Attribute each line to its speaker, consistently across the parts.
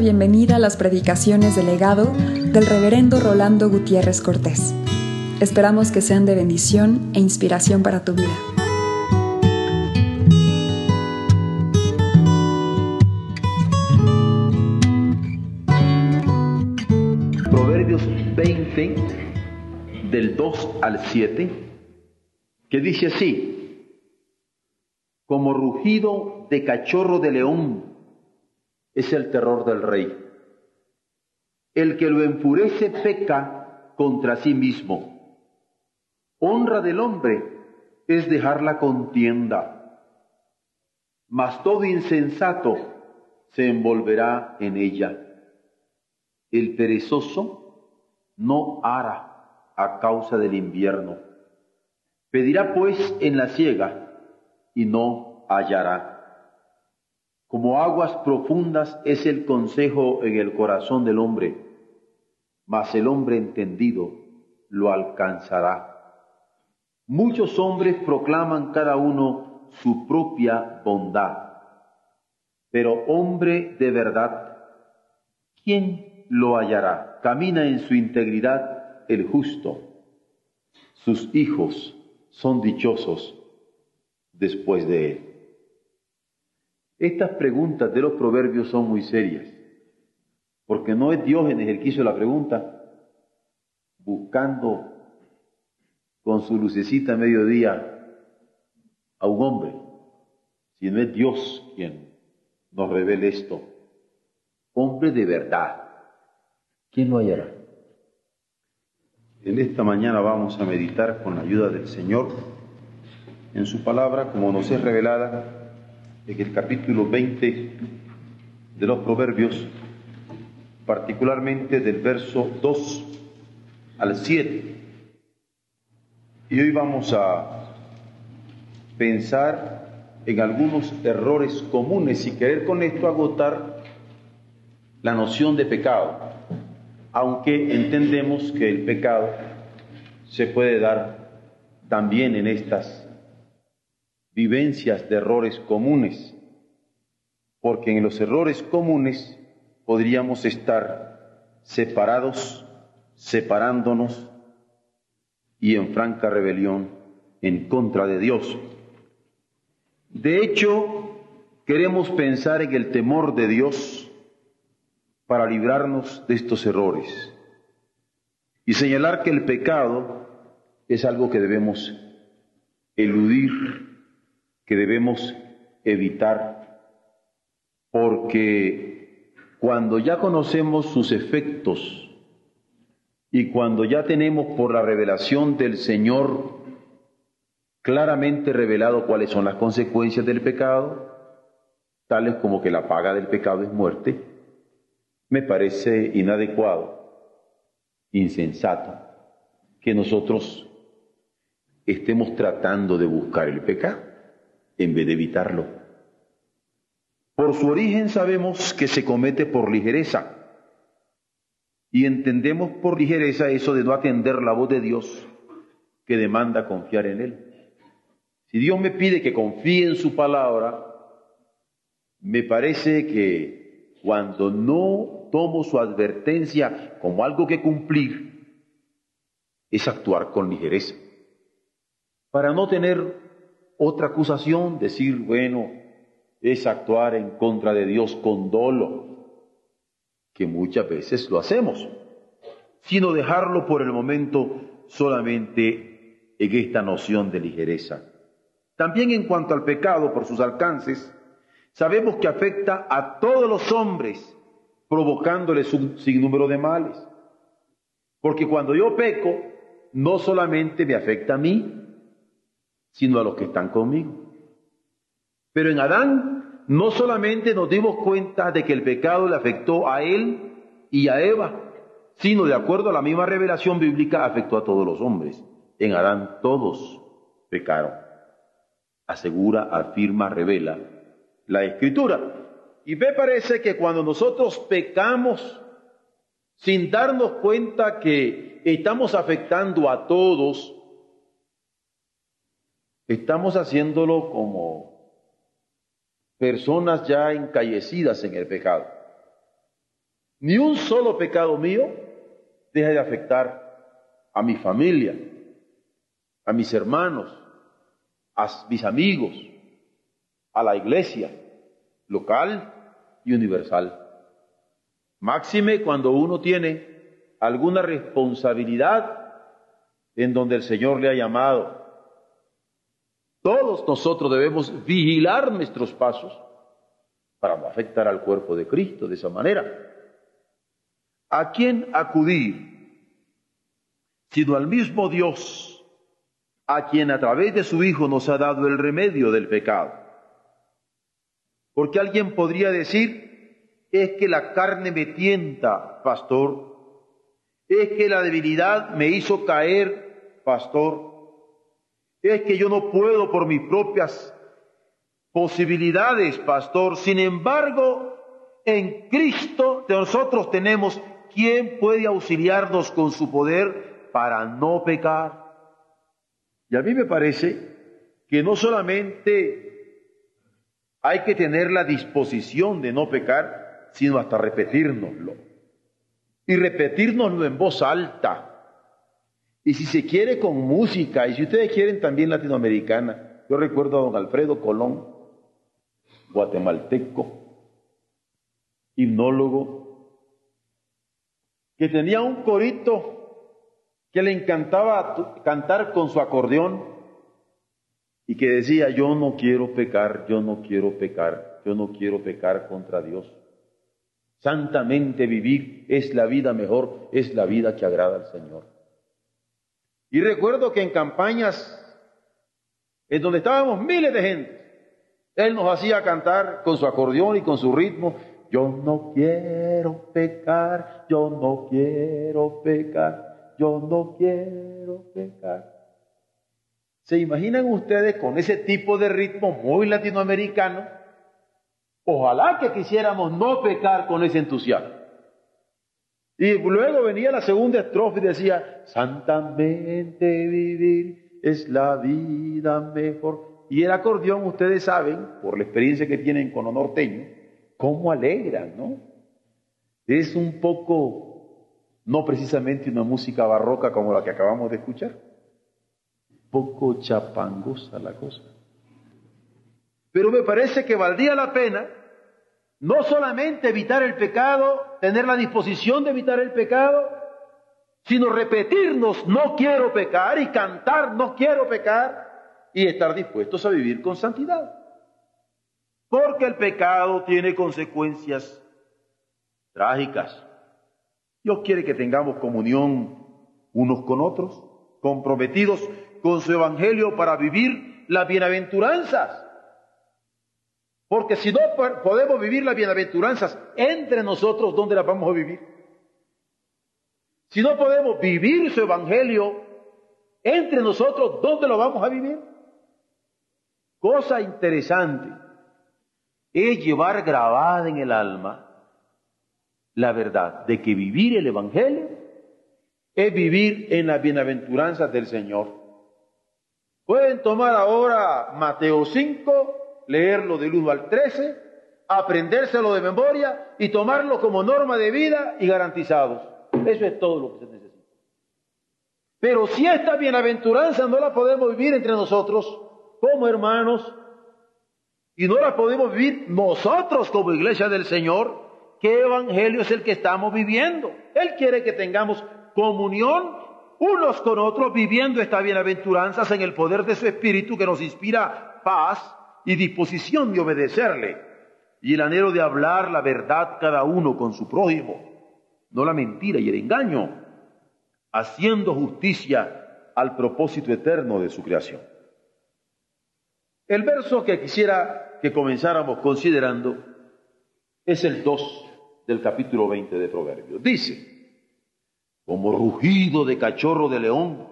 Speaker 1: bienvenida a las predicaciones del legado del reverendo Rolando Gutiérrez Cortés. Esperamos que sean de bendición e inspiración para tu vida.
Speaker 2: Proverbios 20, del 2 al 7, que dice así, como rugido de cachorro de león es el terror del rey. El que lo enfurece peca contra sí mismo. Honra del hombre es dejar la contienda, mas todo insensato se envolverá en ella. El perezoso no hará a causa del invierno. Pedirá pues en la siega y no hallará. Como aguas profundas es el consejo en el corazón del hombre, mas el hombre entendido lo alcanzará. Muchos hombres proclaman cada uno su propia bondad, pero hombre de verdad, ¿quién lo hallará? Camina en su integridad el justo. Sus hijos son dichosos después de él. Estas preguntas de los proverbios son muy serias, porque no es Diógenes el que hizo la pregunta buscando con su lucecita a mediodía a un hombre, sino es Dios quien nos revela esto. Hombre de verdad, ¿quién lo hallará? En esta mañana vamos a meditar con la ayuda del Señor en su palabra, como nos es revelada en el capítulo 20 de los Proverbios, particularmente del verso 2 al 7. Y hoy vamos a pensar en algunos errores comunes y querer con esto agotar la noción de pecado, aunque entendemos que el pecado se puede dar también en estas vivencias de errores comunes, porque en los errores comunes podríamos estar separados, separándonos y en franca rebelión en contra de Dios. De hecho, queremos pensar en el temor de Dios para librarnos de estos errores y señalar que el pecado es algo que debemos eludir que debemos evitar, porque cuando ya conocemos sus efectos y cuando ya tenemos por la revelación del Señor claramente revelado cuáles son las consecuencias del pecado, tales como que la paga del pecado es muerte, me parece inadecuado, insensato, que nosotros estemos tratando de buscar el pecado en vez de evitarlo. Por su origen sabemos que se comete por ligereza y entendemos por ligereza eso de no atender la voz de Dios que demanda confiar en Él. Si Dios me pide que confíe en su palabra, me parece que cuando no tomo su advertencia como algo que cumplir, es actuar con ligereza. Para no tener otra acusación, decir, bueno, es actuar en contra de Dios con dolo, que muchas veces lo hacemos, sino dejarlo por el momento solamente en esta noción de ligereza. También en cuanto al pecado por sus alcances, sabemos que afecta a todos los hombres, provocándoles un sinnúmero de males. Porque cuando yo peco, no solamente me afecta a mí, sino a los que están conmigo. Pero en Adán no solamente nos dimos cuenta de que el pecado le afectó a él y a Eva, sino de acuerdo a la misma revelación bíblica afectó a todos los hombres. En Adán todos pecaron. Asegura, afirma, revela la escritura. Y me parece que cuando nosotros pecamos sin darnos cuenta que estamos afectando a todos, Estamos haciéndolo como personas ya encallecidas en el pecado. Ni un solo pecado mío deja de afectar a mi familia, a mis hermanos, a mis amigos, a la iglesia local y universal. Máxime cuando uno tiene alguna responsabilidad en donde el Señor le ha llamado. Todos nosotros debemos vigilar nuestros pasos para no afectar al cuerpo de Cristo de esa manera. ¿A quién acudir? Sino al mismo Dios, a quien a través de su Hijo nos ha dado el remedio del pecado. Porque alguien podría decir, es que la carne me tienta, pastor. Es que la debilidad me hizo caer, pastor. Es que yo no puedo por mis propias posibilidades, pastor. Sin embargo, en Cristo nosotros tenemos ¿quién puede auxiliarnos con su poder para no pecar? Y a mí me parece que no solamente hay que tener la disposición de no pecar, sino hasta repetírnoslo. Y repetírnoslo en voz alta. Y si se quiere con música, y si ustedes quieren también latinoamericana. Yo recuerdo a don Alfredo Colón, guatemalteco, himnólogo, que tenía un corito que le encantaba cantar con su acordeón y que decía, yo no quiero pecar, yo no quiero pecar, yo no quiero pecar contra Dios. Santamente vivir es la vida mejor, es la vida que agrada al Señor. Y recuerdo que en campañas en donde estábamos miles de gente, Él nos hacía cantar con su acordeón y con su ritmo yo no quiero pecar, yo no quiero pecar, yo no quiero pecar. ¿Se imaginan ustedes con ese tipo de ritmo muy latinoamericano? Ojalá que quisiéramos no pecar con ese entusiasmo. Y luego venía la segunda estrofa y decía, santamente vivir es la vida mejor. Y el acordeón, ustedes saben, por la experiencia que tienen con lo norteño, cómo alegran, ¿no? Es un poco, no precisamente una música barroca como la que acabamos de escuchar, poco chapangosa la cosa. Pero me parece que valdría la pena no solamente evitar el pecado, tener la disposición de evitar el pecado, sino repetirnos no quiero pecar y cantar no quiero pecar y estar dispuestos a vivir con santidad. Porque el pecado tiene consecuencias trágicas. Dios quiere que tengamos comunión unos con otros, comprometidos con su evangelio para vivir las bienaventuranzas. Porque si no podemos vivir las bienaventuranzas entre nosotros, ¿dónde las vamos a vivir? Si no podemos vivir su evangelio entre nosotros, ¿dónde lo vamos a vivir? Cosa interesante es llevar grabada en el alma la verdad de que vivir el Evangelio es vivir en las bienaventuranzas del Señor. Pueden tomar ahora Mateo 5, leerlo del 1 al 13, aprendérselo de memoria y tomarlo como norma de vida y garantizados. Eso es todo lo que se necesita. Pero si esta bienaventuranza no la podemos vivir entre nosotros, como hermanos, y no la podemos vivir nosotros como iglesia del Señor, ¿qué evangelio es el que estamos viviendo? Él quiere que tengamos comunión unos con otros viviendo estas bienaventuranzas en el poder de su Espíritu que nos inspira paz y disposición de obedecerle y el anhelo de hablar la verdad cada uno con su prójimo, no la mentira y el engaño, haciendo justicia al propósito eterno de su creación. El verso que quisiera que comenzáramos considerando es el 2 del capítulo 20 de Proverbios. Dice, como rugido de cachorro de león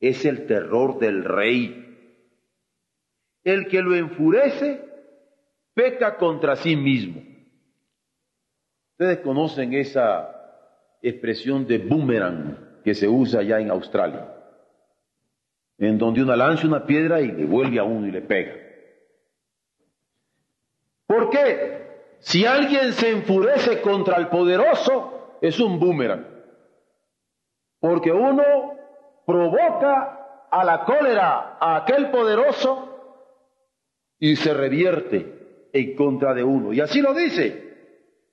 Speaker 2: es el terror del rey. El que lo enfurece peca contra sí mismo. Ustedes conocen esa expresión de boomerang que se usa ya en Australia, en donde una lanza una piedra y le vuelve a uno y le pega. ¿Por qué? si alguien se enfurece contra el poderoso, es un boomerang. Porque uno provoca a la cólera a aquel poderoso y se revierte en contra de uno. Y así lo dice,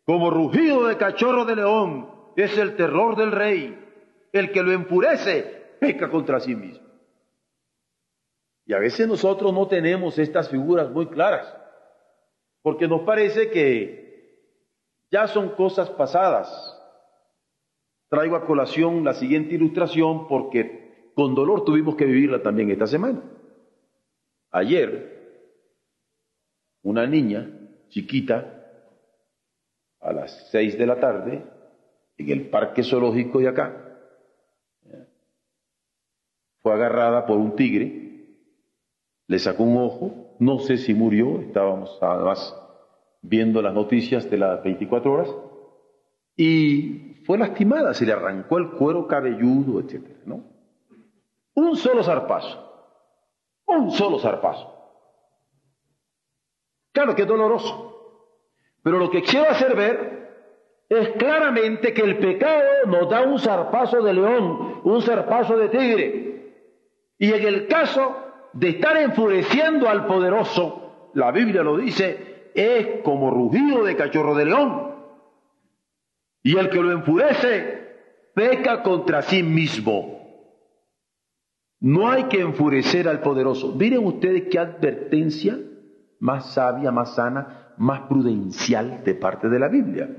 Speaker 2: como rugido de cachorro de león es el terror del rey. El que lo enfurece peca contra sí mismo. Y a veces nosotros no tenemos estas figuras muy claras, porque nos parece que ya son cosas pasadas. Traigo a colación la siguiente ilustración porque con dolor tuvimos que vivirla también esta semana. Ayer, una niña chiquita, a las seis de la tarde, en el parque zoológico de acá, fue agarrada por un tigre le sacó un ojo, no sé si murió, estábamos además viendo las noticias de las 24 horas, y fue lastimada, se le arrancó el cuero cabelludo, etcétera, ¿no? Un solo zarpazo, un solo zarpazo. Claro que es doloroso, pero lo que quiero hacer ver es claramente que el pecado nos da un zarpazo de león, un zarpazo de tigre, y en el caso de estar enfureciendo al poderoso, la Biblia lo dice, es como rugido de cachorro de león. Y el que lo enfurece, peca contra sí mismo. No hay que enfurecer al poderoso. Miren ustedes qué advertencia más sabia, más sana, más prudencial de parte de la Biblia.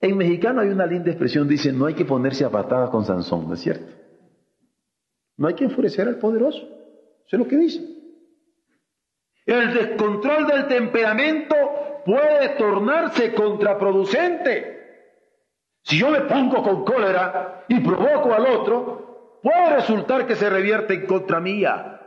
Speaker 2: En mexicano hay una linda expresión, dice, no hay que ponerse a patadas con Sansón, ¿no es cierto? No hay que enfurecer al poderoso. Eso es lo que dice. El descontrol del temperamento puede tornarse contraproducente. Si yo me pongo con cólera y provoco al otro, puede resultar que se revierte en contra mía.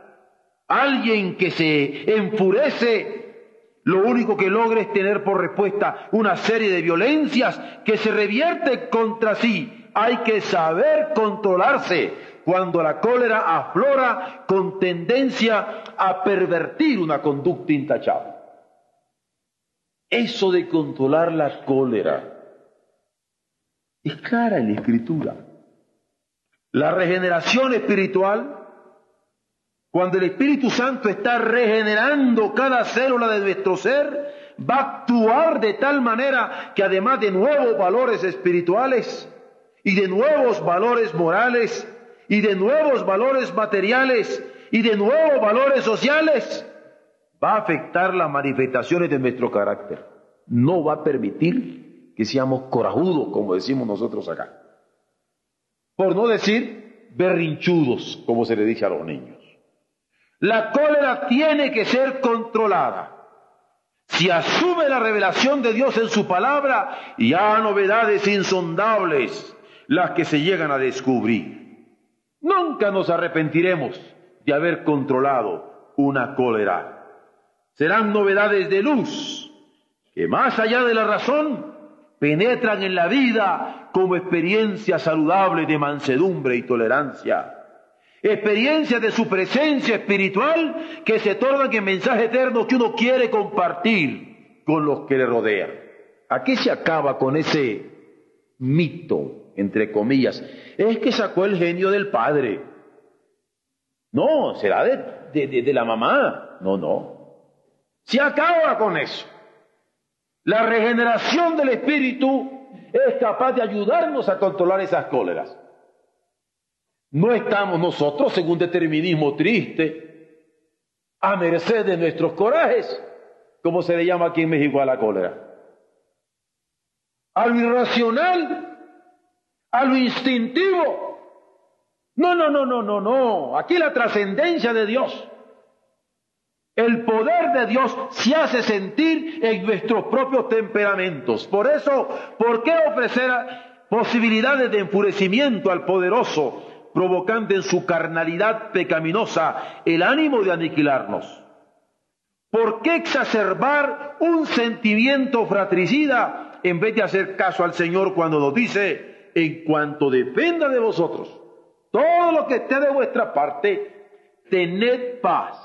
Speaker 2: Alguien que se enfurece, lo único que logra es tener por respuesta una serie de violencias que se revierte contra sí. Hay que saber controlarse cuando la cólera aflora con tendencia a pervertir una conducta intachable. Eso de controlar la cólera es clara en la escritura. La regeneración espiritual, cuando el Espíritu Santo está regenerando cada célula de nuestro ser, va a actuar de tal manera que además de nuevos valores espirituales y de nuevos valores morales, y de nuevos valores materiales y de nuevos valores sociales, va a afectar las manifestaciones de nuestro carácter. No va a permitir que seamos corajudos, como decimos nosotros acá. Por no decir berrinchudos, como se le dice a los niños. La cólera tiene que ser controlada. Si asume la revelación de Dios en su palabra, y hay novedades insondables las que se llegan a descubrir. Nunca nos arrepentiremos de haber controlado una cólera. Serán novedades de luz que más allá de la razón penetran en la vida como experiencia saludable de mansedumbre y tolerancia. Experiencias de su presencia espiritual que se tornan en mensaje eterno que uno quiere compartir con los que le rodean. Aquí se acaba con ese mito entre comillas, es que sacó el genio del padre. No, será de, de, la mamá. No, no. Se acaba con eso. La regeneración del espíritu es capaz de ayudarnos a controlar esas cóleras. No estamos nosotros en un determinismo triste, a merced de nuestros corajes, como se le llama aquí en México a la cólera. Al irracional a lo instintivo. No, no, no, no, no, no. Aquí la trascendencia de Dios. El poder de Dios se hace sentir en nuestros propios temperamentos. Por eso, ¿por qué ofrecer posibilidades de enfurecimiento al poderoso, provocando en su carnalidad pecaminosa el ánimo de aniquilarnos? ¿Por qué exacerbar un sentimiento fratricida en vez de hacer caso al Señor cuando nos dice, en cuanto dependa de vosotros, todo lo que esté de vuestra parte, tened paz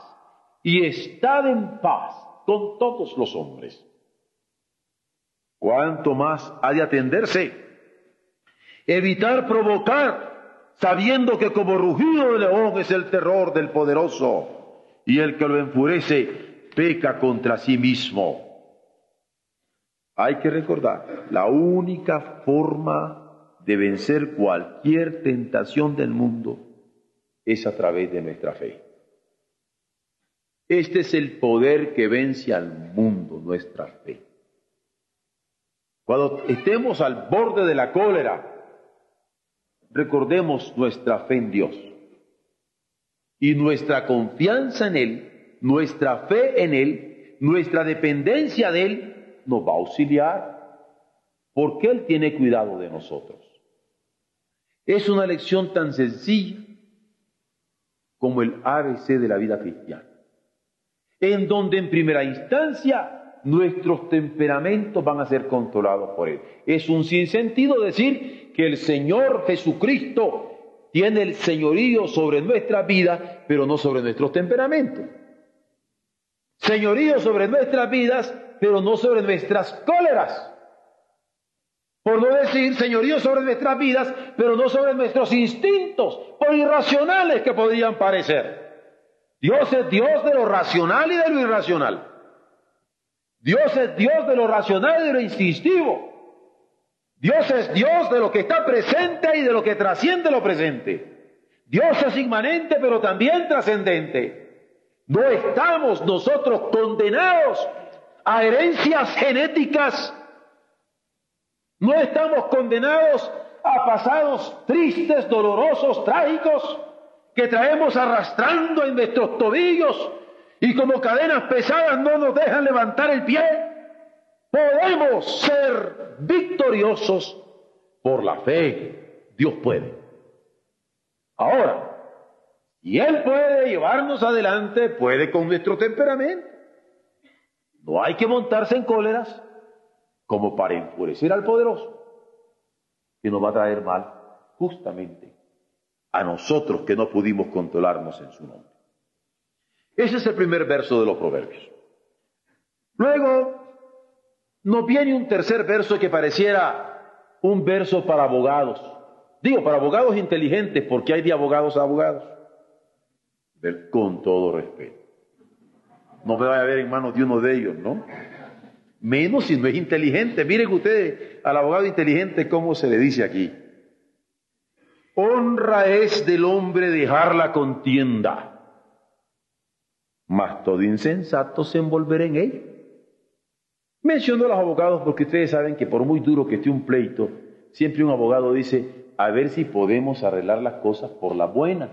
Speaker 2: y estad en paz con todos los hombres. cuánto más ha de atenderse. Evitar provocar, sabiendo que como rugido de león es el terror del poderoso, y el que lo enfurece peca contra sí mismo. Hay que recordar, la única forma de vencer cualquier tentación del mundo es a través de nuestra fe. Este es el poder que vence al mundo, nuestra fe. Cuando estemos al borde de la cólera, recordemos nuestra fe en Dios y nuestra confianza en Él, nuestra fe en Él, nuestra dependencia de Él nos va a auxiliar porque Él tiene cuidado de nosotros. Es una lección tan sencilla como el ABC de la vida cristiana en donde en primera instancia nuestros temperamentos van a ser controlados por Él. Es un sinsentido decir que el Señor Jesucristo tiene el señorío sobre nuestra vida, pero no sobre nuestros temperamentos. Señorío sobre nuestras vidas, pero no sobre nuestras cóleras. Por no decir señorío sobre nuestras vidas, pero no sobre nuestros instintos, por irracionales que podrían parecer. Dios es Dios de lo racional y de lo irracional. Dios es Dios de lo racional y de lo instintivo. Dios es Dios de lo que está presente y de lo que trasciende lo presente. Dios es inmanente pero también trascendente. No estamos nosotros condenados a herencias genéticas. No estamos condenados a pasados tristes, dolorosos, trágicos que traemos arrastrando en nuestros tobillos y como cadenas pesadas no nos dejan levantar el pie, podemos ser victoriosos por la fe. Dios puede. Ahora, y Él puede llevarnos adelante, puede con nuestro temperamento. No hay que montarse en cóleras como para enfurecer al poderoso, que nos va a traer mal justamente a nosotros que no pudimos controlarnos en su nombre. Ese es el primer verso de los proverbios. Luego nos viene un tercer verso que pareciera un verso para abogados. Digo, para abogados inteligentes, porque hay de abogados a abogados. Con todo respeto. No me vaya a ver en manos de uno de ellos, ¿no? Menos si no es inteligente. Miren ustedes al abogado inteligente cómo se le dice aquí. Honra es del hombre dejar la contienda, mas todo insensato se envolverá en ella. Menciono a los abogados porque ustedes saben que por muy duro que esté un pleito, siempre un abogado dice, a ver si podemos arreglar las cosas por las buenas.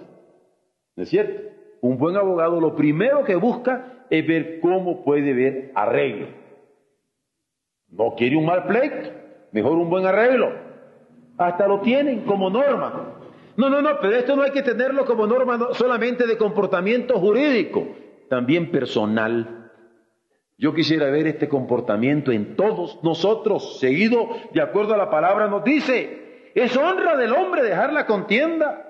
Speaker 2: ¿No es cierto? Un buen abogado lo primero que busca es ver cómo puede ver arreglo. No quiere un mal pleito, mejor un buen arreglo. Hasta lo tienen como norma. No, no, no, pero esto no hay que tenerlo como norma solamente de comportamiento jurídico, también personal. Yo quisiera ver este comportamiento en todos nosotros, seguido de acuerdo a la palabra nos dice, es honra del hombre dejar la contienda.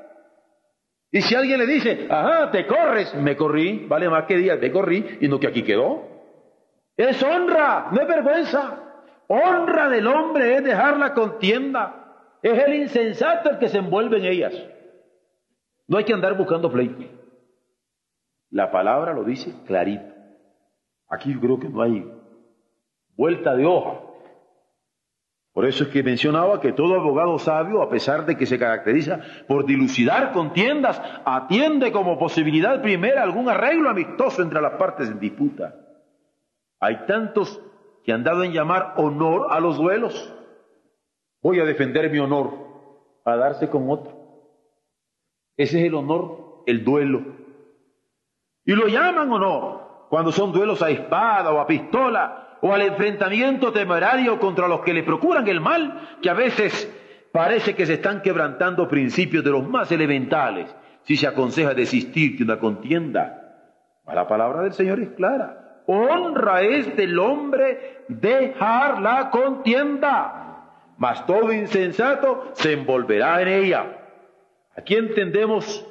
Speaker 2: Y si alguien le dice, ajá, te corres, me corrí, vale más que días, te corrí, y no que aquí quedó. Es honra, no es vergüenza. Honra del hombre es dejar la contienda. Es el insensato el que se envuelve en ellas. No hay que andar buscando pleito. La palabra lo dice clarito. Aquí yo creo que no hay vuelta de hoja. Por eso es que mencionaba que todo abogado sabio, a pesar de que se caracteriza por dilucidar contiendas, atiende como posibilidad primera algún arreglo amistoso entre las partes en disputa. Hay tantos que han dado en llamar honor a los duelos voy a defender mi honor, a darse con otro. Ese es el honor, el duelo. Y lo llaman honor cuando son duelos a espada o a pistola o al enfrentamiento temerario contra los que le procuran el mal, que a veces parece que se están quebrantando principios de los más elementales si se aconseja desistir de una contienda. La palabra del Señor es clara. Honra es del hombre dejar la contienda mas todo insensato se envolverá en ella. Aquí entendemos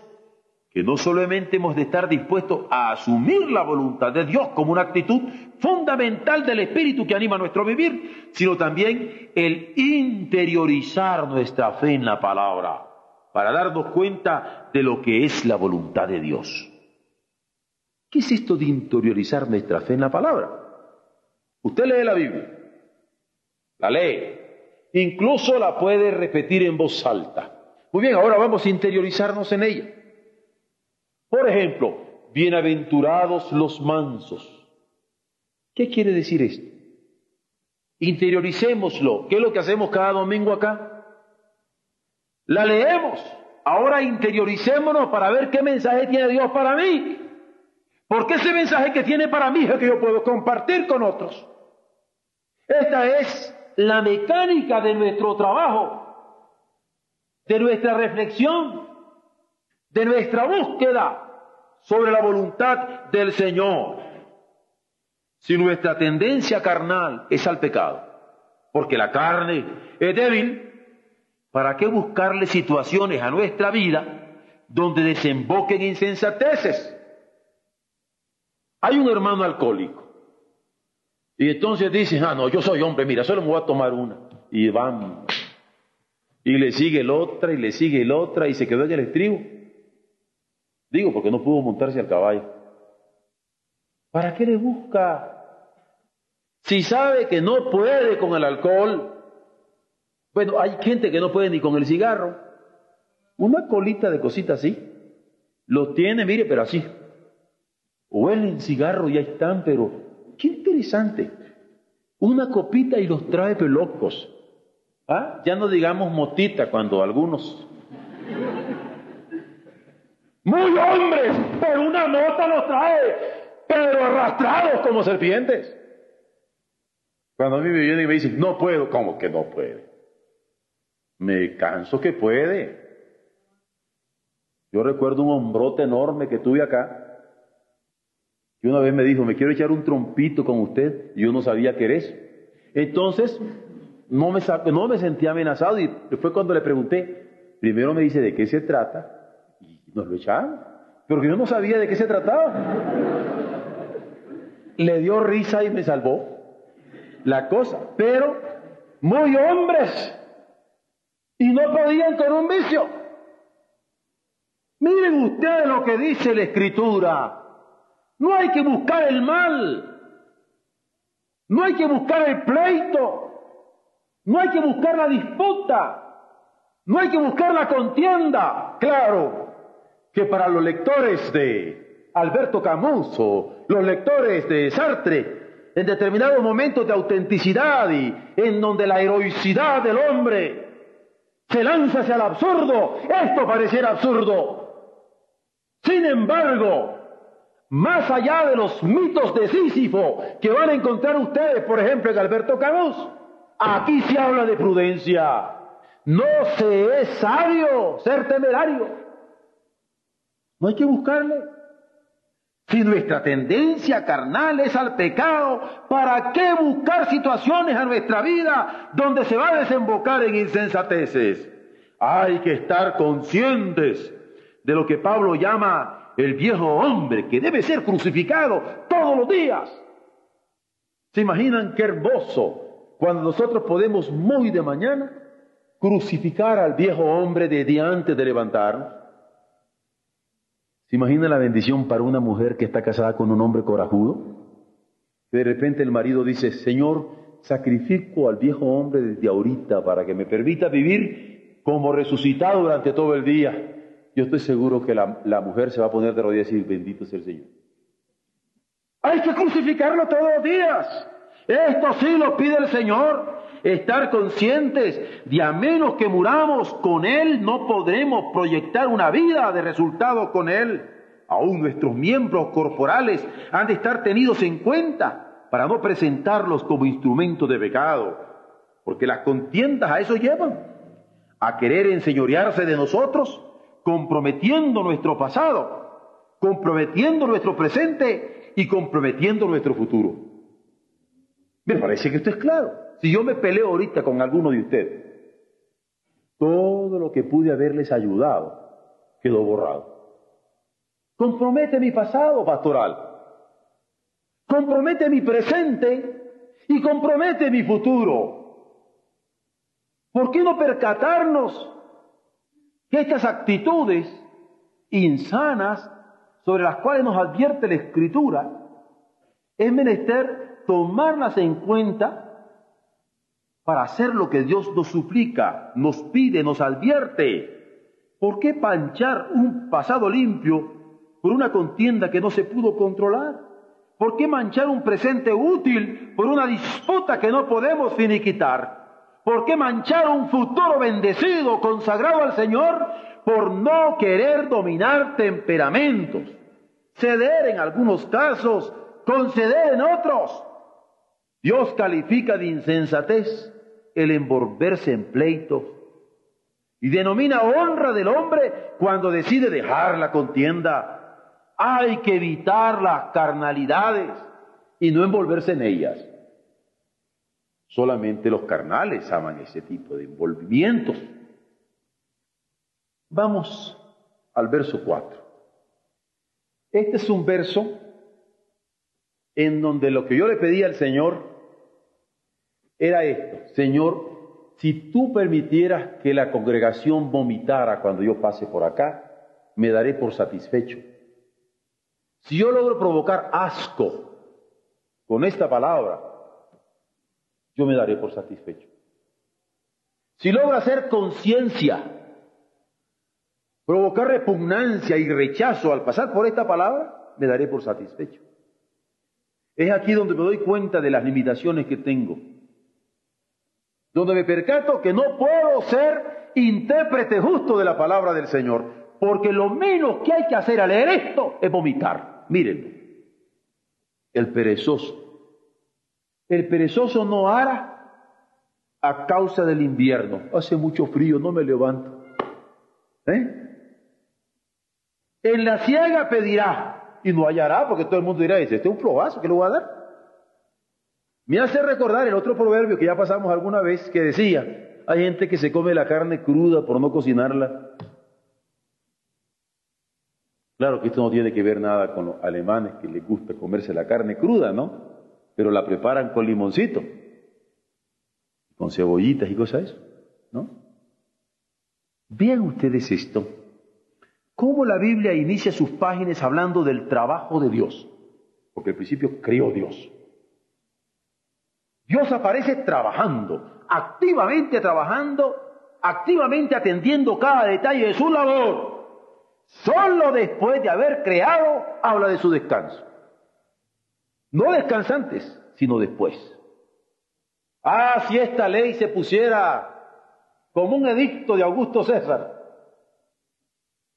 Speaker 2: que no solamente hemos de estar dispuestos a asumir la voluntad de Dios como una actitud fundamental del espíritu que anima nuestro vivir, sino también el interiorizar nuestra fe en la palabra para darnos cuenta de lo que es la voluntad de Dios. ¿Qué es esto de interiorizar nuestra fe en la palabra? Usted lee la Biblia, la lee, incluso la puede repetir en voz alta. Muy bien, ahora vamos a interiorizarnos en ella. Por ejemplo, bienaventurados los mansos. ¿Qué quiere decir esto? Interioricémoslo. ¿Qué es lo que hacemos cada domingo acá? La leemos. Ahora interioricémonos para ver qué mensaje tiene Dios para mí. Porque ese mensaje que tiene para mí es que yo puedo compartir con otros. Esta es la mecánica de nuestro trabajo, de nuestra reflexión, de nuestra búsqueda sobre la voluntad del Señor. Si nuestra tendencia carnal es al pecado, porque la carne es débil, ¿para qué buscarle situaciones a nuestra vida donde desemboquen insensateces? Hay un hermano alcohólico. Y entonces dice, ah, no, yo soy hombre, mira, solo me voy a tomar una. Y van. Y le sigue el otra, y le sigue el otra, y se quedó en el estribo. Digo, porque no pudo montarse al caballo. ¿Para qué le busca? Si sabe que no puede con el alcohol. Bueno, hay gente que no puede ni con el cigarro. Una colita de cositas así. Lo tiene, mire, pero así. Huelen cigarro y ahí están, pero qué interesante. Una copita y los trae pelocos. ¿Ah? Ya no digamos motita cuando algunos. Muy hombres, pero una mota los trae, pero arrastrados como serpientes. Cuando a mí me viene y me dicen, no puedo, ¿cómo que no puede? Me canso que puede. Yo recuerdo un hombrote enorme que tuve acá, y una vez me dijo, me quiero echar un trompito con usted, y yo no sabía qué era eso. Entonces, no me, no me sentí amenazado, y fue cuando le pregunté, primero me dice, ¿de qué se trata? Nos lo echaron, pero yo no sabía de qué se trataba. Le dio risa y me salvó la cosa, pero muy hombres, y no podían con un vicio. Miren ustedes lo que dice la escritura. No hay que buscar el mal. No hay que buscar el pleito. No hay que buscar la disputa. No hay que buscar la contienda. Claro que para los lectores de Alberto Camus o los lectores de Sartre, en determinados momentos de autenticidad y en donde la heroicidad del hombre se lanza hacia el absurdo, esto pareciera absurdo. Sin embargo, más allá de los mitos de Sísifo que van a encontrar ustedes, por ejemplo, en Alberto Camus, aquí se habla de prudencia. No se es sabio ser temerario. Hay que buscarle. Si nuestra tendencia carnal es al pecado, ¿para qué buscar situaciones a nuestra vida donde se va a desembocar en insensateces? Hay que estar conscientes de lo que Pablo llama el viejo hombre que debe ser crucificado todos los días. ¿Se imaginan qué hermoso cuando nosotros podemos muy de mañana crucificar al viejo hombre de antes de levantarnos? ¿Se imaginan la bendición para una mujer que está casada con un hombre corajudo? de repente el marido dice, Señor, sacrifico al viejo hombre desde ahorita para que me permita vivir como resucitado durante todo el día yo estoy seguro que la, mujer se va a poner de rodillas y decir, bendito sea el Señor. Hay que crucificarlo todos los días. Esto sí lo pide el Señor. Estar conscientes de a menos que muramos con Él, no podremos proyectar una vida de resultado con Él. Aún nuestros miembros corporales han de estar tenidos en cuenta para no presentarlos como instrumento de pecado. Porque las contiendas a eso llevan, a querer enseñorearse de nosotros comprometiendo nuestro pasado, comprometiendo nuestro presente y comprometiendo nuestro futuro. Me parece que esto es claro. Si yo me peleo ahorita con alguno de ustedes, todo lo que pude haberles ayudado quedó borrado. Compromete mi pasado pastoral. Compromete mi presente y compromete mi futuro. ¿Por qué no percatarnos que estas actitudes insanas sobre las cuales nos advierte la Escritura es menester tomarlas en cuenta para hacer lo que Dios nos suplica, nos pide, nos advierte? ¿Por qué panchar un pasado limpio por una contienda que no se pudo controlar? ¿Por qué manchar un presente útil por una disputa que no podemos finiquitar? ¿Por qué manchar un futuro bendecido, consagrado al Señor, por no querer dominar temperamentos? Ceder en algunos casos, conceder en otros. Dios califica de insensatez el envolverse en pleitos y denomina honra del hombre cuando decide dejar la contienda. Hay que evitar las carnalidades y no envolverse en ellas. Solamente los carnales aman ese tipo de envolvimientos. Vamos al verso 4. Este es un verso en donde lo que yo le pedí al Señor era esto. Señor, si tú permitieras que la congregación vomitara cuando yo pase por acá, me daré por satisfecho. Si yo logro provocar asco con esta palabra, yo me daré por satisfecho. Si logra hacer conciencia, provocar repugnancia y rechazo al pasar por esta palabra, me daré por satisfecho. Es aquí donde me doy cuenta de las limitaciones que tengo, donde me percato que no puedo ser intérprete justo de la palabra del Señor, porque lo menos que hay que hacer al leer esto es vomitar. Mírenlo, el perezoso el perezoso no hará a causa del invierno. Hace mucho frío, no me levanto. ¿Eh? En la ciega pedirá y no hallará, porque todo el mundo dirá, este es un probazo, ¿qué le voy a dar? Me hace recordar el otro proverbio que ya pasamos alguna vez que decía, hay gente que se come la carne cruda por no cocinarla. Claro que esto no tiene que ver nada con los alemanes que les gusta comerse la carne cruda, ¿no? pero la preparan con limoncito, con cebollitas y cosas ¿no? Vean ustedes esto, cómo la Biblia inicia sus páginas hablando del trabajo de Dios, porque al principio creó Dios. Dios aparece trabajando, activamente trabajando, activamente atendiendo cada detalle de su labor. Solo después de haber creado habla de su descanso. No descansantes, sino después. Ah, si esta ley se pusiera como un edicto de Augusto César.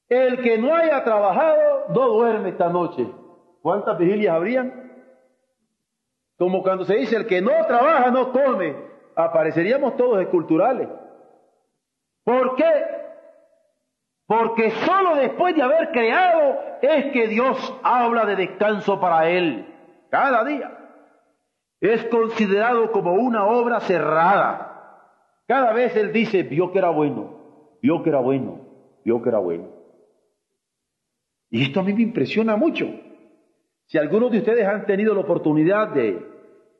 Speaker 2: El que no haya trabajado no duerme esta noche. ¿Cuántas vigilias habrían? Como cuando se dice el que no trabaja no come. Apareceríamos todos esculturales. ¿Por qué? Porque solo después de haber creado es que Dios habla de descanso para él cada día, es considerado como una obra cerrada. Cada vez Él dice, vio que era bueno, vio que era bueno, vio que era bueno. Y esto a mí me impresiona mucho. Si algunos de ustedes han tenido la oportunidad de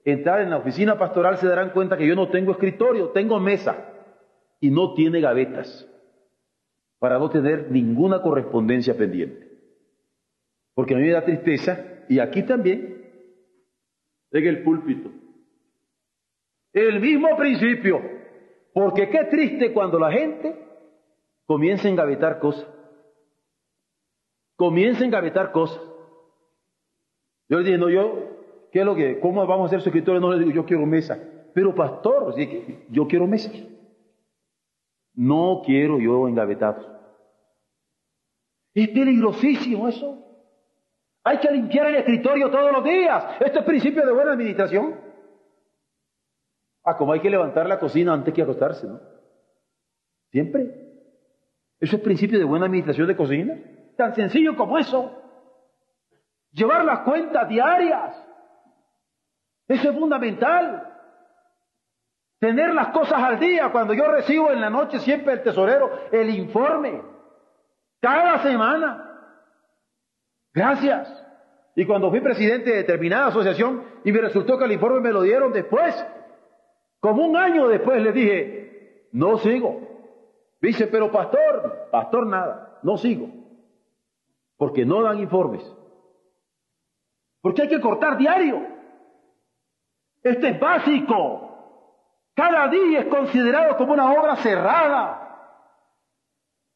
Speaker 2: entrar en la oficina pastoral, se darán cuenta que yo no tengo escritorio, tengo mesa y no tiene gavetas para no tener ninguna correspondencia pendiente. Porque a mí me da tristeza, y aquí también, en el púlpito. El mismo principio, porque qué triste cuando la gente comienza a engavetar cosas. Comienza a engavetar cosas. Yo le dije, no, yo, ¿qué es lo que, cómo vamos a su escritorio? No le digo, yo quiero mesa. Pero pastor, yo quiero mesa. No quiero yo engavetados. Es peligrosísimo eso. Hay que limpiar el escritorio todos los días. Esto es principio de buena administración. Ah, como hay que levantar la cocina antes que acostarse, ¿no? Siempre. Eso es principio de buena administración de cocina. Tan sencillo como eso. Llevar las cuentas diarias. Eso es fundamental. Tener las cosas al día. Cuando yo recibo en la noche siempre el tesorero el informe. Cada semana. Gracias. Y cuando fui presidente de determinada asociación y me resultó que el informe me lo dieron después, como un año después le dije, no sigo. Dice, pero pastor, pastor nada, no sigo. Porque no dan informes. Porque hay que cortar diario. Este es básico. Cada día es considerado como una obra cerrada.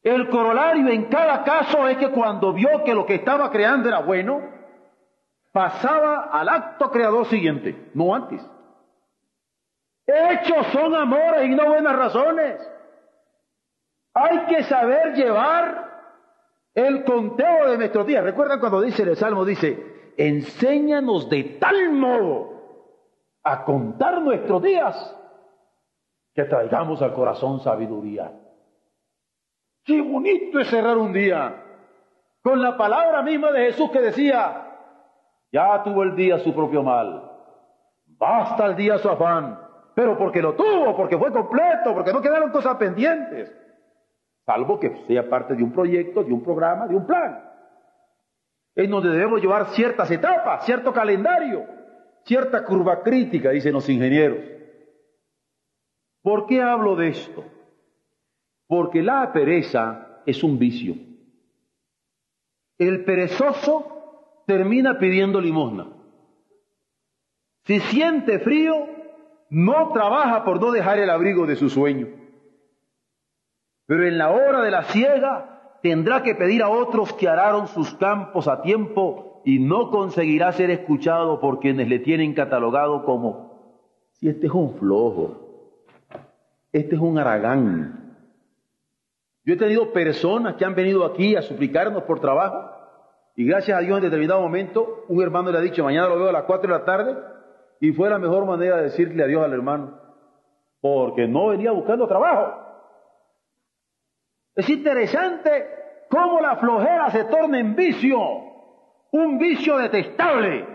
Speaker 2: El corolario en cada caso es que cuando vio que lo que estaba creando era bueno, pasaba al acto creador siguiente, no antes. Hechos son amores y no buenas razones. Hay que saber llevar el conteo de nuestros días. Recuerdan cuando dice el Salmo, dice, enséñanos de tal modo a contar nuestros días que traigamos al corazón sabiduría. Qué bonito es cerrar un día con la palabra misma de Jesús que decía, ya tuvo el día su propio mal, basta el día su afán, pero porque lo tuvo, porque fue completo, porque no quedaron cosas pendientes, salvo que sea parte de un proyecto, de un programa, de un plan, en donde debemos llevar ciertas etapas, cierto calendario, cierta curva crítica, dicen los ingenieros. ¿Por qué hablo de esto? Porque la pereza es un vicio. El perezoso termina pidiendo limosna. Si siente frío, no trabaja por no dejar el abrigo de su sueño. Pero en la hora de la siega tendrá que pedir a otros que araron sus campos a tiempo y no conseguirá ser escuchado por quienes le tienen catalogado como, si este es un flojo, este es un aragán. Yo he tenido personas que han venido aquí a suplicarnos por trabajo y gracias a Dios en determinado momento un hermano le ha dicho, mañana lo veo a las 4 de la tarde y fue la mejor manera de decirle adiós al hermano, porque no venía buscando trabajo. Es interesante cómo la flojera se torna en vicio, un vicio detestable.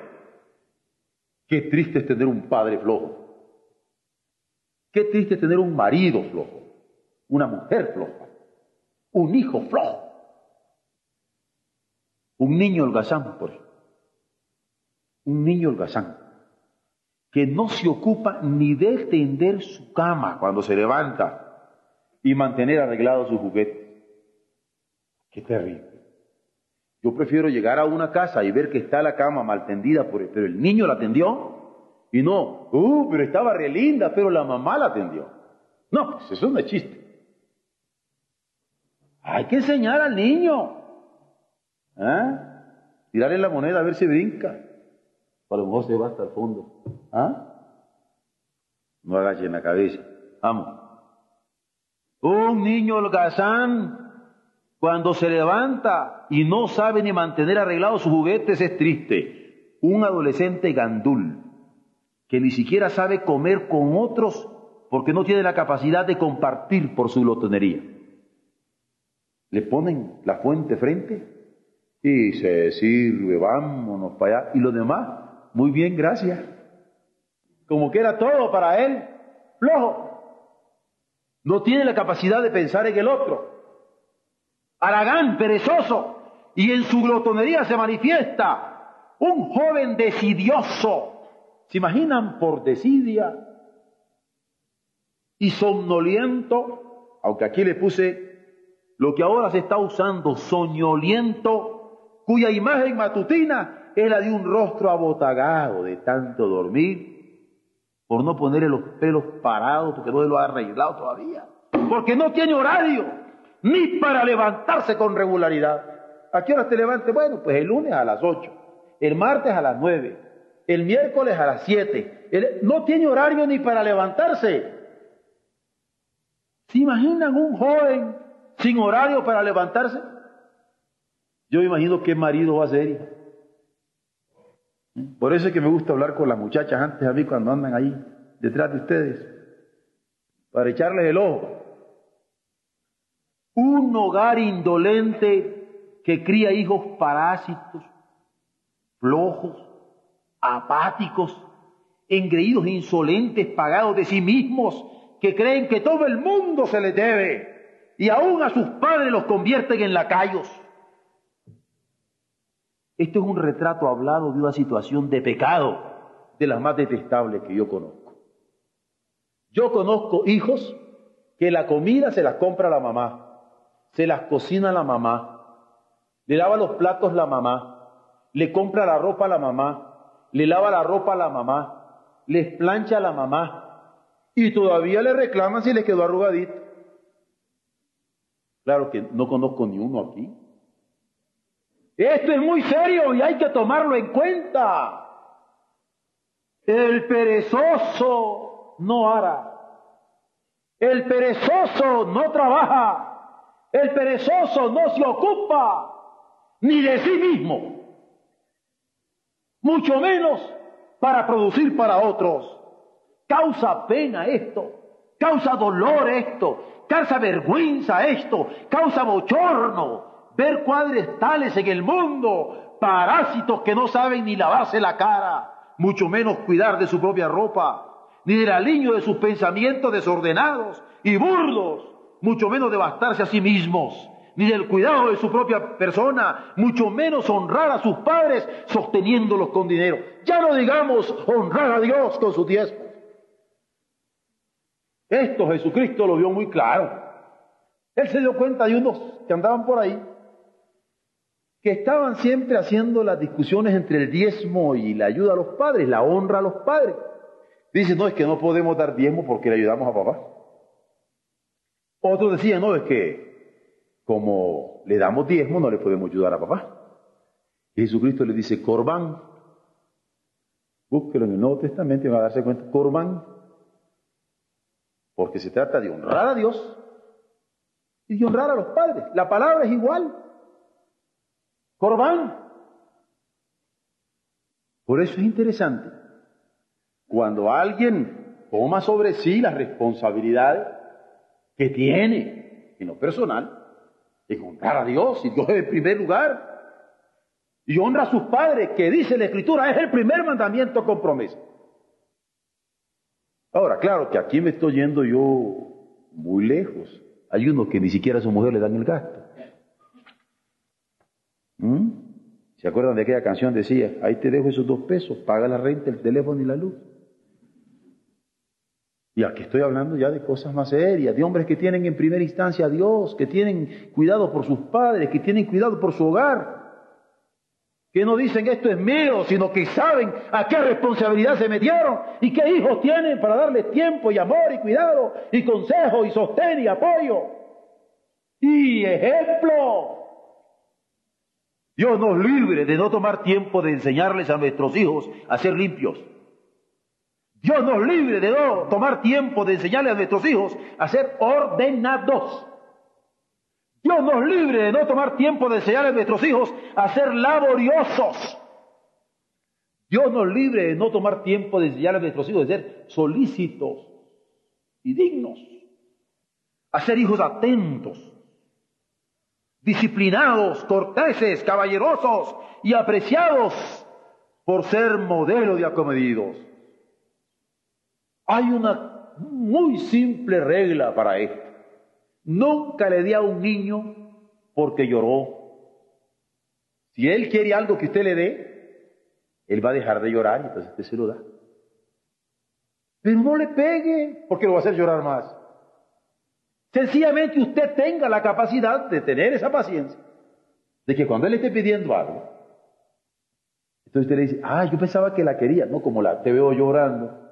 Speaker 2: Qué triste es tener un padre flojo. Qué triste tener un marido flojo, una mujer floja, un hijo flojo, un niño holgazán, por ejemplo. Un niño holgazán que no se ocupa ni de tender su cama cuando se levanta y mantener arreglado su juguete. Qué terrible. Yo prefiero llegar a una casa y ver que está la cama mal tendida, pero el niño la tendió y no, uh, pero estaba re linda, pero la mamá la atendió. No, pues eso no es chiste. Hay que enseñar al niño. ¿Ah? Tirarle la moneda a ver si brinca. A lo mejor se va hasta el fondo. ¿Ah? No agachen la cabeza. Vamos. Un niño holgazán, cuando se levanta y no sabe ni mantener arreglados sus juguetes, es triste. Un adolescente gandul que ni siquiera sabe comer con otros porque no tiene la capacidad de compartir por su glotonería. Le ponen la fuente frente y se sirve, vámonos para allá. Y los demás, muy bien, gracias. Como que era todo para él, flojo. No tiene la capacidad de pensar en el otro. Aragán, perezoso. Y en su glotonería se manifiesta un joven decidioso ¿Se imaginan por desidia y somnoliento? Aunque aquí le puse lo que ahora se está usando, soñoliento, cuya imagen matutina es la de un rostro abotagado de tanto dormir, por no ponerle los pelos parados, porque no lo ha arreglado todavía, porque no tiene horario, ni para levantarse con regularidad. ¿A qué hora te levantes? Bueno, pues el lunes a las ocho, el martes a las nueve, el miércoles a las 7. no tiene horario ni para levantarse. ¿Se imaginan un joven sin horario para levantarse? Yo imagino qué marido va a ser. Por eso es que me gusta hablar con las muchachas antes a mí cuando andan ahí detrás de ustedes, para echarles el ojo. Un hogar indolente que cría hijos parásitos, flojos, apáticos, engreídos, insolentes, pagados de sí mismos, que creen que todo el mundo se les debe y aún a sus padres los convierten en lacayos. Esto es un retrato hablado de una situación de pecado, de las más detestables que yo conozco. Yo conozco hijos que la comida se las compra la mamá, se las cocina la mamá, le lava los platos la mamá, le compra la ropa a la mamá, le lava la ropa a la mamá, les plancha a la mamá y todavía le reclaman si le quedó arrugadito. Claro que no conozco ni uno aquí. Esto es muy serio y hay que tomarlo en cuenta. El perezoso no hará. El perezoso no trabaja. El perezoso no se ocupa ni de sí mismo. Mucho menos para producir para otros. Causa pena esto. Causa dolor esto. Causa vergüenza esto. Causa bochorno. Ver cuadres tales en el mundo. Parásitos que no saben ni lavarse la cara mucho menos cuidar de su propia ropa, ni del aliño de sus pensamientos desordenados y burdos, mucho menos de bastarse a sí mismos, ni del cuidado de su propia persona, mucho menos honrar a sus padres sosteniéndolos con dinero. Ya no digamos honrar a Dios con sus diezmos. Esto Jesucristo lo vio muy claro. Él se dio cuenta de unos que andaban por ahí que estaban siempre haciendo las discusiones entre el diezmo y la ayuda a los padres, la honra a los padres. Dicen, no, es que no podemos dar diezmo porque le ayudamos a papá. Otros decían, no, es que como le damos diezmo no le podemos ayudar a papá. Jesucristo le dice, Corbán, búsquelo en el Nuevo Testamento y va a darse cuenta, Corbán, porque se trata de honrar a Dios y de honrar a los padres. La palabra es igual. Corbán. Por eso es interesante. Cuando alguien toma sobre sí la responsabilidad que tiene en lo personal, de honrar a Dios, y Dios es el primer lugar, y honra a sus padres, que dice la Escritura, es el primer mandamiento con promesa. Ahora, claro que aquí me estoy yendo yo muy lejos. Hay unos que ni siquiera a su mujer le dan el gasto. ¿Mm? ¿Se acuerdan de aquella canción? Decía, ahí te dejo esos dos pesos, paga la renta, el teléfono y la luz. Y aquí estoy hablando ya de cosas más serias, de hombres que tienen en primera instancia a Dios, que tienen cuidado por sus padres, que tienen cuidado por su hogar, que no dicen esto es mío, sino que saben a qué responsabilidad se metieron y qué hijos tienen para darles tiempo y amor y cuidado y consejo y sostén y apoyo. Y ejemplo. Dios nos libre de no tomar tiempo de enseñarles a nuestros hijos a ser limpios. Dios nos libre de no tomar tiempo de enseñarles a nuestros hijos a ser ordenados. Dios nos libre de no tomar tiempo de enseñarles a nuestros hijos a ser laboriosos. Dios nos libre de no tomar tiempo de enseñarles a nuestros hijos a ser solícitos y dignos, a ser hijos atentos, disciplinados, corteses, caballerosos y apreciados por ser modelo de acomedidos. Hay una muy simple regla para esto. Nunca le dé a un niño porque lloró. Si él quiere algo que usted le dé, él va a dejar de llorar y entonces usted se lo da. Pero no le pegue porque lo va a hacer llorar más. Sencillamente usted tenga la capacidad de tener esa paciencia, de que cuando él esté pidiendo algo, entonces usted le dice, ah, yo pensaba que la quería, no como la te veo llorando.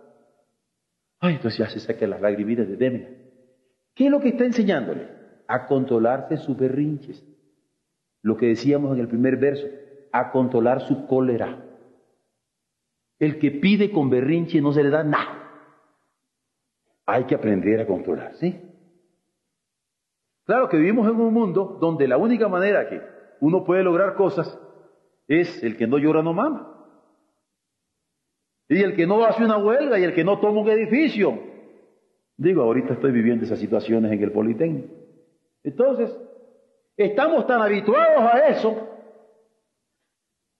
Speaker 2: Ay, entonces ya se saca las lagrimitas de Demia. ¿Qué es lo que está enseñándole? A controlarse sus berrinches. Lo que decíamos en el primer verso, a controlar su cólera. El que pide con berrinche no se le da nada. Hay que aprender a controlar, ¿sí? Claro que vivimos en un mundo donde la única manera que uno puede lograr cosas es el que no llora no mama. Y el que no hace una huelga y el que no toma un edificio. Digo, ahorita estoy viviendo esas situaciones en el Politécnico. Entonces, estamos tan habituados a eso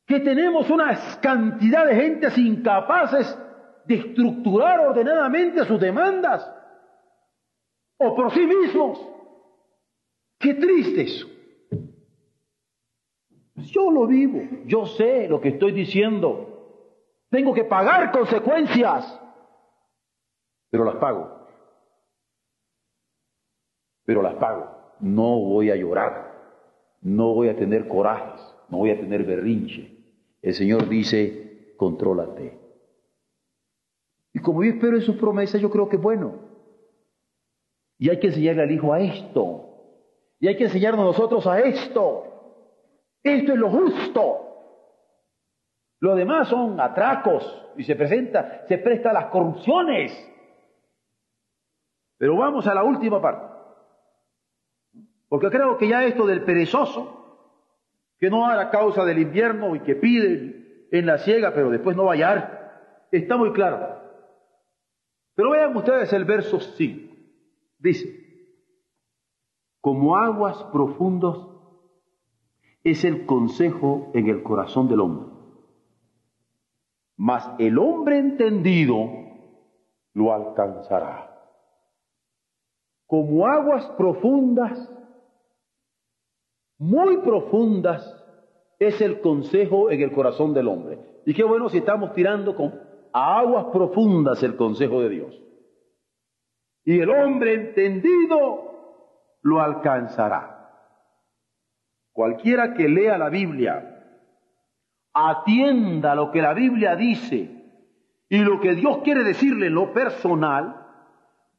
Speaker 2: que tenemos una cantidad de gentes incapaces de estructurar ordenadamente sus demandas o por sí mismos. Qué triste eso. Yo lo vivo, yo sé lo que estoy diciendo. Tengo que pagar consecuencias, pero las pago. Pero las pago. No voy a llorar, no voy a tener corajes, no voy a tener berrinche. El Señor dice, contrólate. Y como yo espero en sus promesas, yo creo que es bueno. Y hay que enseñarle al hijo a esto. Y hay que enseñarnos nosotros a esto. Esto es lo justo. Lo demás son atracos y se presenta, se presta a las corrupciones. Pero vamos a la última parte. Porque creo que ya esto del perezoso, que no hará causa del invierno y que pide en la ciega, pero después no va a hallar, está muy claro. Pero vean ustedes el verso 5. Dice, como aguas profundos es el consejo en el corazón del hombre. Mas el hombre entendido lo alcanzará. Como aguas profundas, muy profundas, es el consejo en el corazón del hombre. Y qué bueno si estamos tirando con aguas profundas el consejo de Dios. Y el hombre entendido lo alcanzará. Cualquiera que lea la Biblia, atienda lo que la Biblia dice y lo que Dios quiere decirle en lo personal,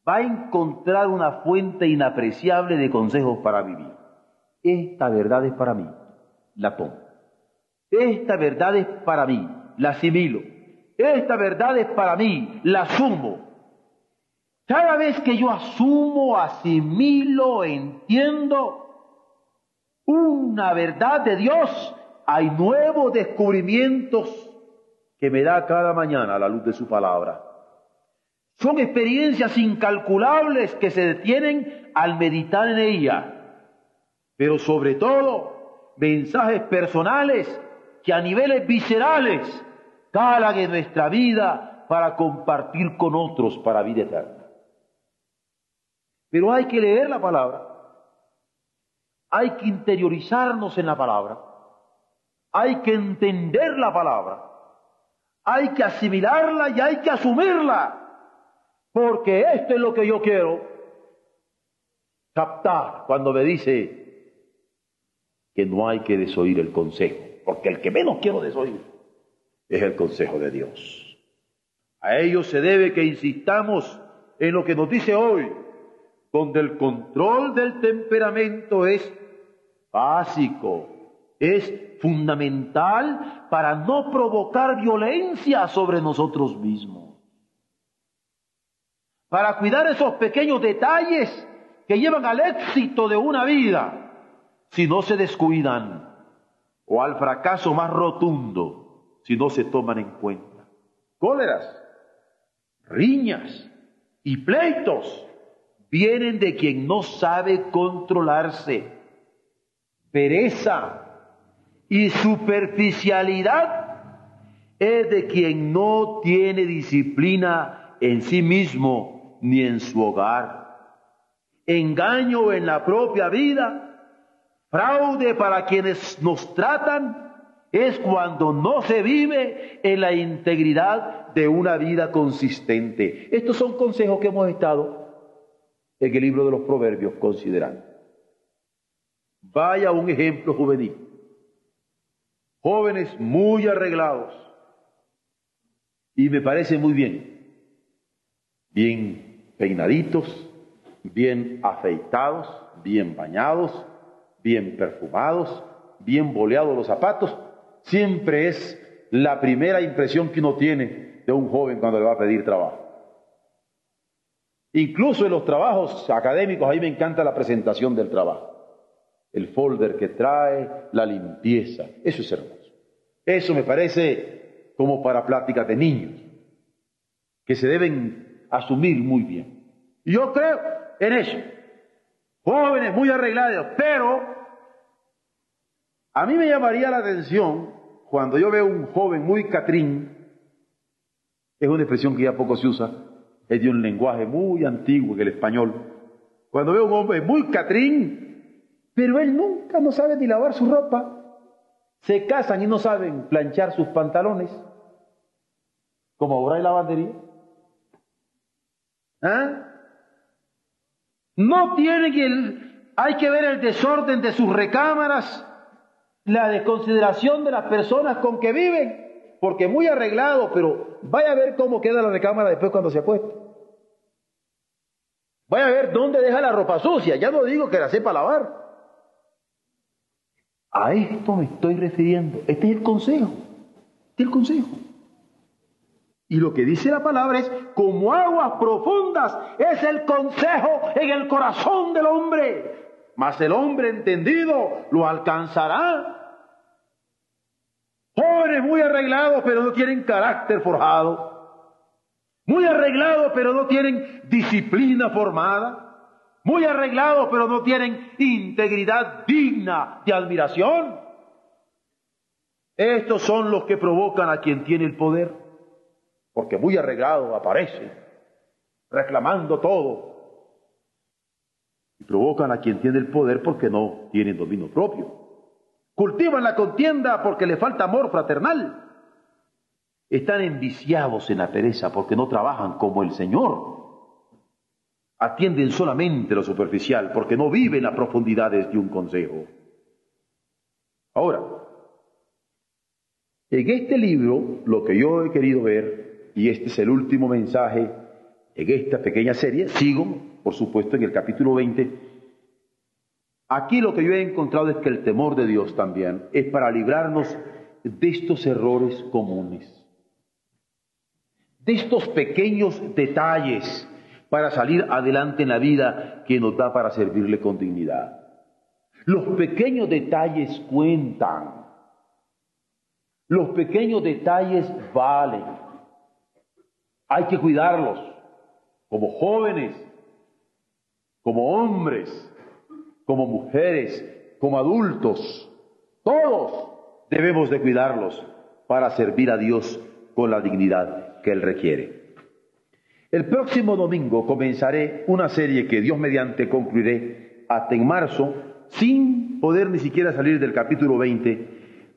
Speaker 2: va a encontrar una fuente inapreciable de consejos para vivir. Esta verdad es para mí, la tomo. Esta verdad es para mí, la asimilo. Esta verdad es para mí, la asumo. Cada vez que yo asumo, asimilo, entiendo, una verdad de Dios, hay nuevos descubrimientos que me da cada mañana a la luz de su palabra. Son experiencias incalculables que se detienen al meditar en ella, pero sobre todo mensajes personales que a niveles viscerales calan en nuestra vida para compartir con otros para vida eterna. Pero hay que leer la palabra. Hay que interiorizarnos en la palabra, hay que entender la palabra, hay que asimilarla y hay que asumirla, porque esto es lo que yo quiero captar cuando me dice que no hay que desoír el consejo, porque el que menos quiero desoír es el consejo de Dios. A ello se debe que insistamos en lo que nos dice hoy, donde el control del temperamento es básico, es fundamental para no provocar violencia sobre nosotros mismos. Para cuidar esos pequeños detalles que llevan al éxito de una vida, si no se descuidan, o al fracaso más rotundo, si no se toman en cuenta. Cóleras, riñas y pleitos vienen de quien no sabe controlarse. Pereza y superficialidad es de quien no tiene disciplina en sí mismo ni en su hogar. Engaño en la propia vida, fraude para quienes nos tratan, es cuando no se vive en la integridad de una vida consistente. Estos son consejos que hemos estado en el libro de los Proverbios considerando. Vaya un ejemplo juvenil. Jóvenes muy arreglados. Y me parece muy bien. Bien peinaditos, bien afeitados, bien bañados, bien perfumados, bien boleados los zapatos. Siempre es la primera impresión que uno tiene de un joven cuando le va a pedir trabajo. Incluso en los trabajos académicos, ahí me encanta la presentación del trabajo. El folder que trae, la limpieza. Eso es hermoso. Eso me parece como para pláticas de niños, que se deben asumir muy bien. Y yo creo en eso. Jóvenes muy arreglados, pero a mí me llamaría la atención cuando yo veo un joven muy catrín, es una expresión que ya poco se usa, es de un lenguaje muy antiguo en el español. Cuando veo un hombre muy catrín, pero él nunca no sabe ni lavar su ropa, se casan y no saben planchar sus pantalones, como ahora hay lavandería. ¿Ah? No tienen el, hay que ver el desorden de sus recámaras, la desconsideración de las personas con que viven, porque muy arreglado, pero vaya a ver cómo queda la recámara después cuando se acuesta. Vaya a ver dónde deja la ropa sucia, ya no digo que la sepa lavar. A esto me estoy refiriendo. Este es el consejo. Este es el consejo. Y lo que dice la palabra es, como aguas profundas es el consejo en el corazón del hombre. Mas el hombre entendido lo alcanzará. Jóvenes muy arreglados pero no tienen carácter forjado. Muy arreglados pero no tienen disciplina formada muy arreglados, pero no tienen integridad digna de admiración. Estos son los que provocan a quien tiene el poder, porque muy arreglado aparece, reclamando todo. Y provocan a quien tiene el poder porque no tienen dominio propio. Cultivan la contienda porque le falta amor fraternal. Están enviciados en la pereza porque no trabajan como el Señor atienden solamente lo superficial porque no viven las profundidades de un consejo. Ahora, en este libro, lo que yo he querido ver, y este es el último mensaje en esta pequeña serie, sigo, por supuesto, en el capítulo 20, aquí lo que yo he encontrado es que el temor de Dios también es para librarnos de estos errores comunes, de estos pequeños detalles para salir adelante en la vida que nos da para servirle con dignidad. Los pequeños detalles cuentan. Los pequeños detalles valen. Hay que cuidarlos como jóvenes, como hombres, como mujeres, como adultos. Todos debemos de cuidarlos para servir a Dios con la dignidad que Él requiere. El próximo domingo comenzaré una serie que Dios mediante concluiré hasta en marzo, sin poder ni siquiera salir del capítulo 20.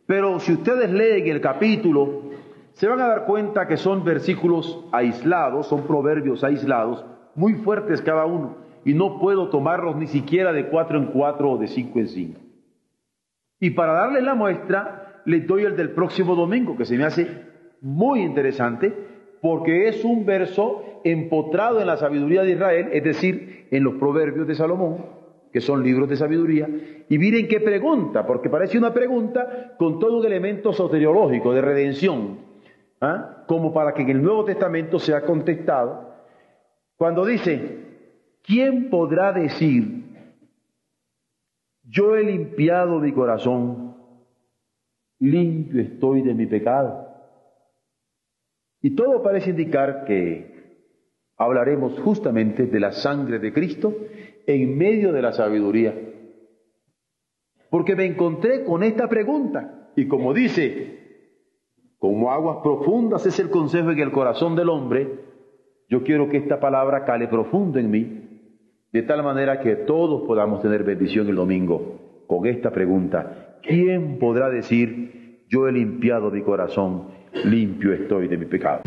Speaker 2: Pero si ustedes leen el capítulo, se van a dar cuenta que son versículos aislados, son proverbios aislados, muy fuertes cada uno, y no puedo tomarlos ni siquiera de cuatro en cuatro o de cinco en cinco. Y para darles la muestra, les doy el del próximo domingo, que se me hace muy interesante, porque es un verso empotrado en la sabiduría de Israel, es decir, en los proverbios de Salomón, que son libros de sabiduría, y miren qué pregunta, porque parece una pregunta con todo un elemento soteriológico de redención, ¿ah? como para que en el Nuevo Testamento sea contestado, cuando dice, ¿quién podrá decir, yo he limpiado mi corazón, limpio estoy de mi pecado? Y todo parece indicar que hablaremos justamente de la sangre de Cristo en medio de la sabiduría. Porque me encontré con esta pregunta y como dice, como aguas profundas es el consejo en el corazón del hombre, yo quiero que esta palabra cale profundo en mí, de tal manera que todos podamos tener bendición el domingo con esta pregunta. ¿Quién podrá decir, yo he limpiado mi corazón? limpio estoy de mi pecado.